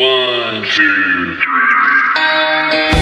One, two, three.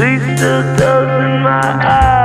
Least it does in my eyes.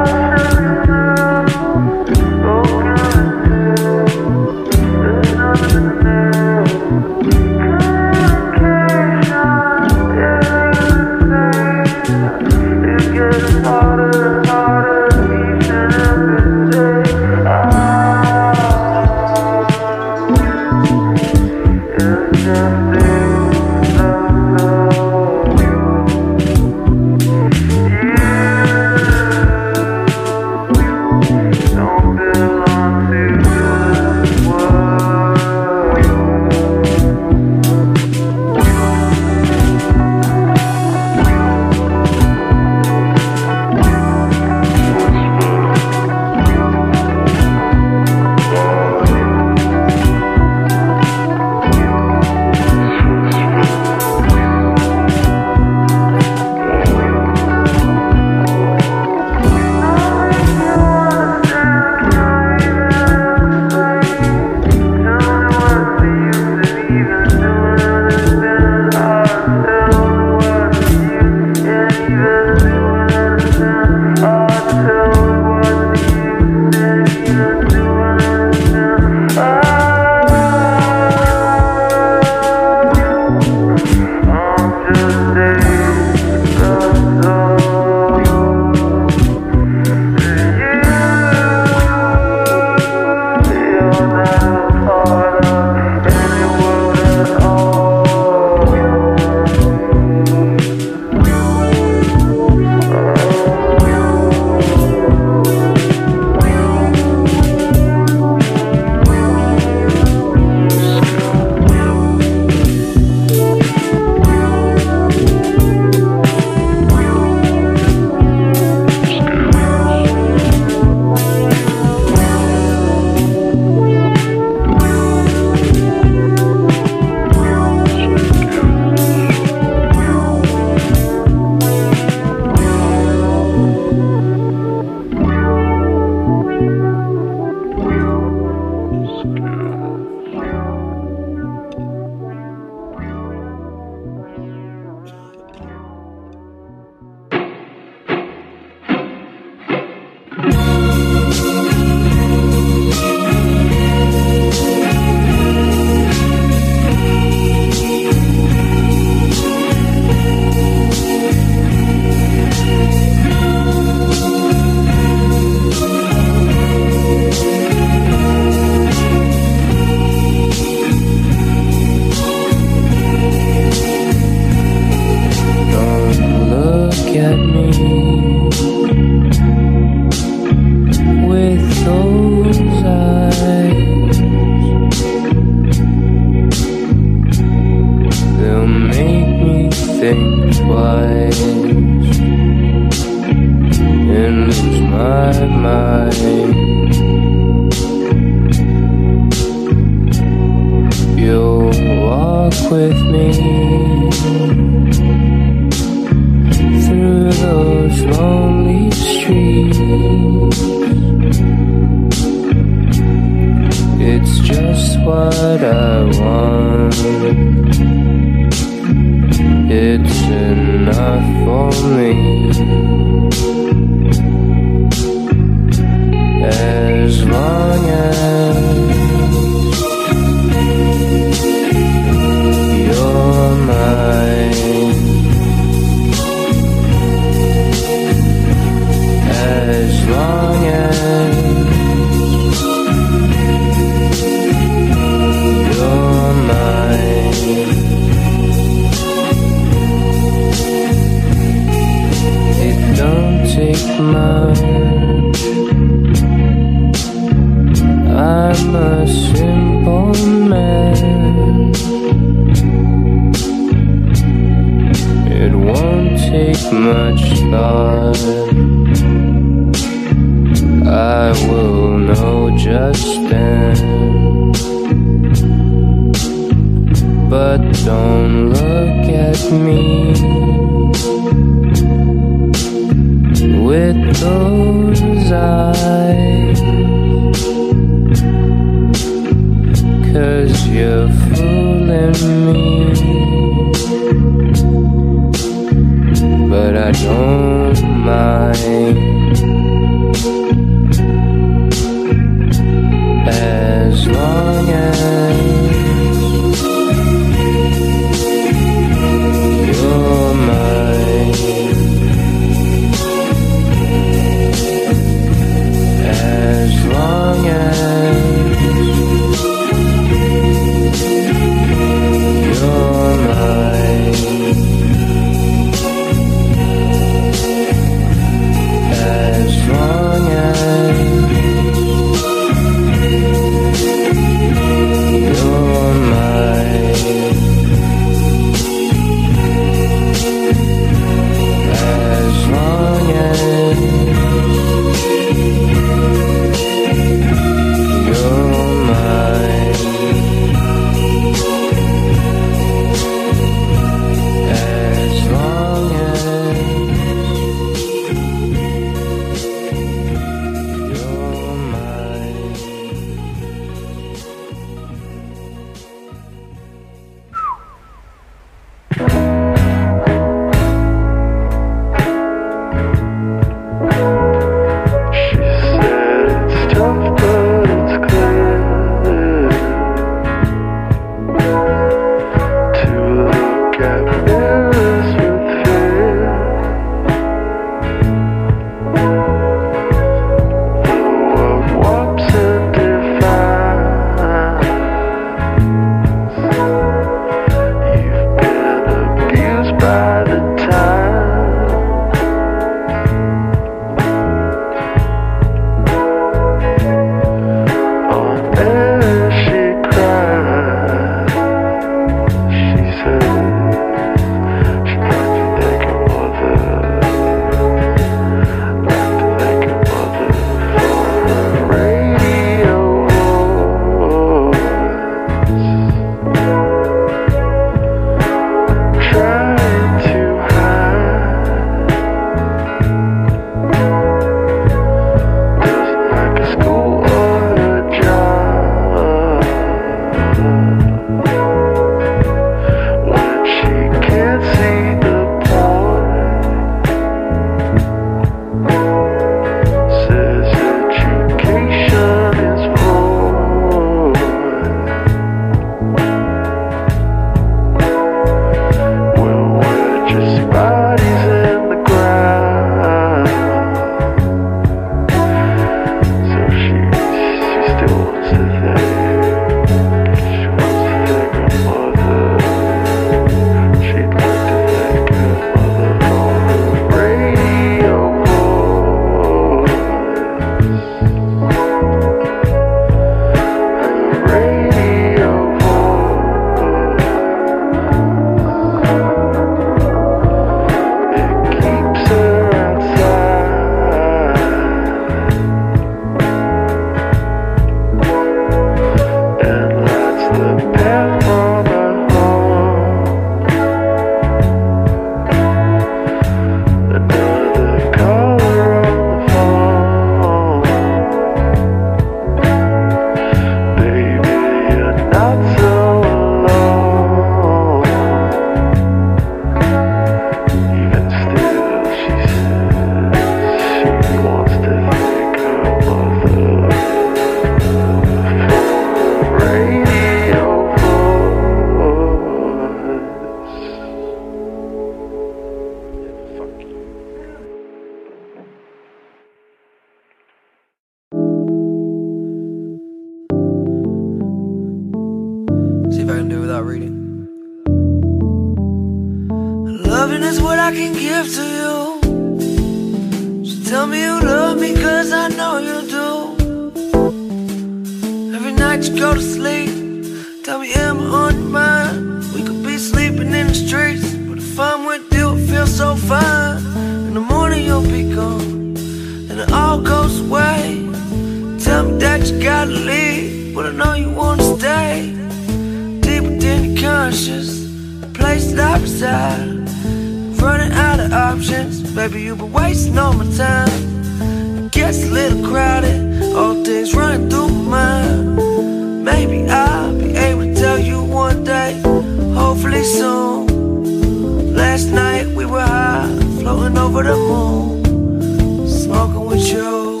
Over the moon. Smoking with you.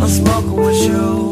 I'm smoking with you.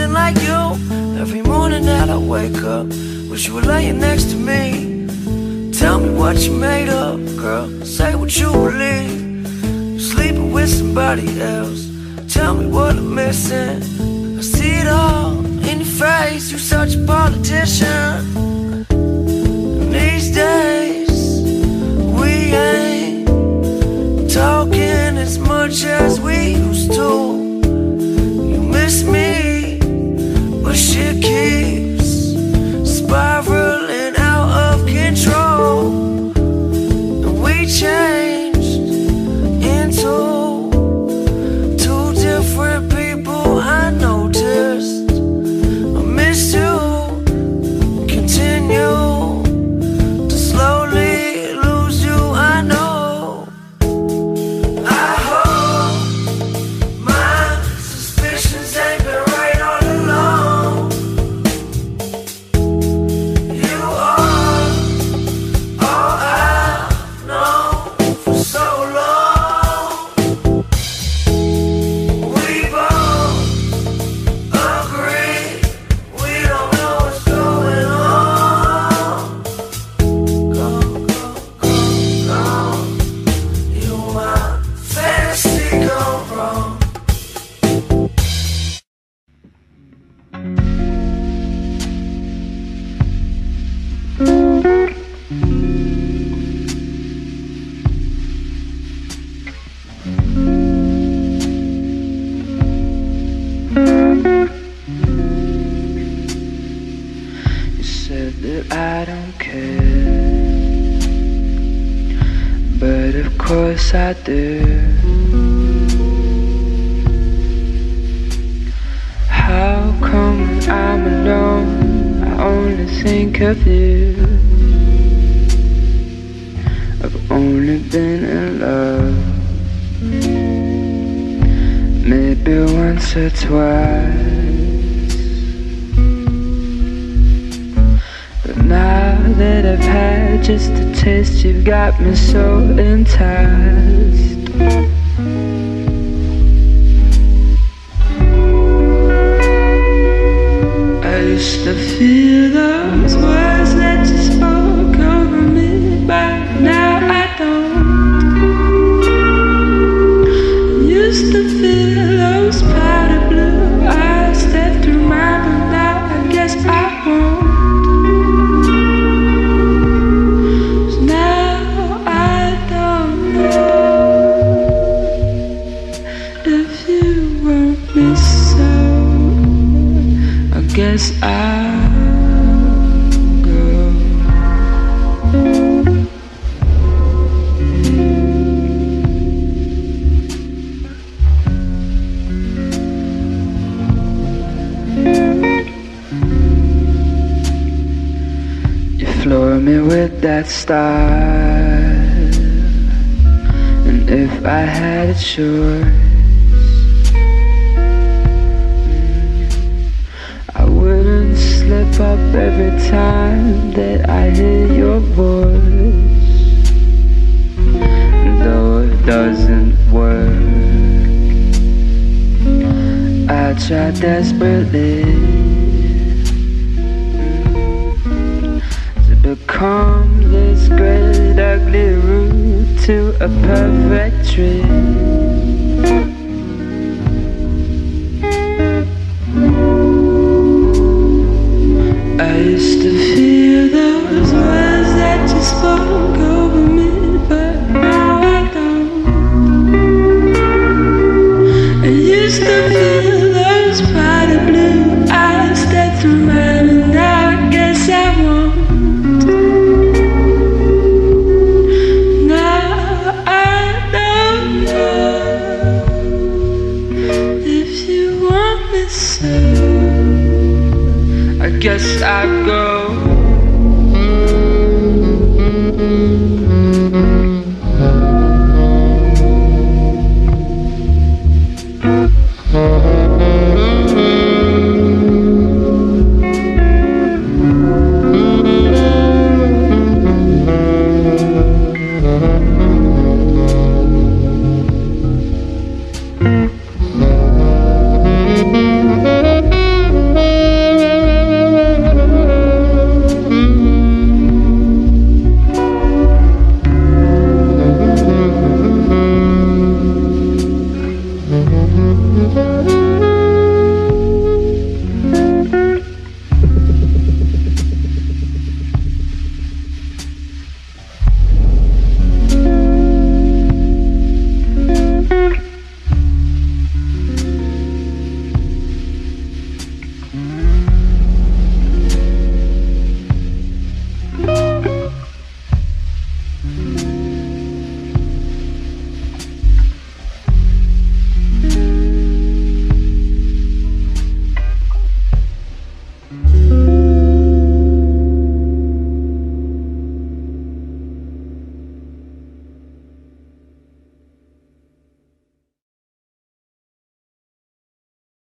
something like you. Every morning that I wake up Wish you were laying next to me. Tell me what you made up, girl. Say what you believe. You're sleeping with somebody else. Tell me what I'm missing. I see it all in your face. You're such a politician. And These days We ain't talking as much as we used to. You miss me but she keeps spiraling. I do. taste, you've got me so enticed. I used to feel those words. That style. And if I had a choice, I wouldn't slip up every time that I hear your voice. Though it doesn't work, I try desperately Come this great ugly root to a perfect tree. I used to feel those words that you spoke over me. I go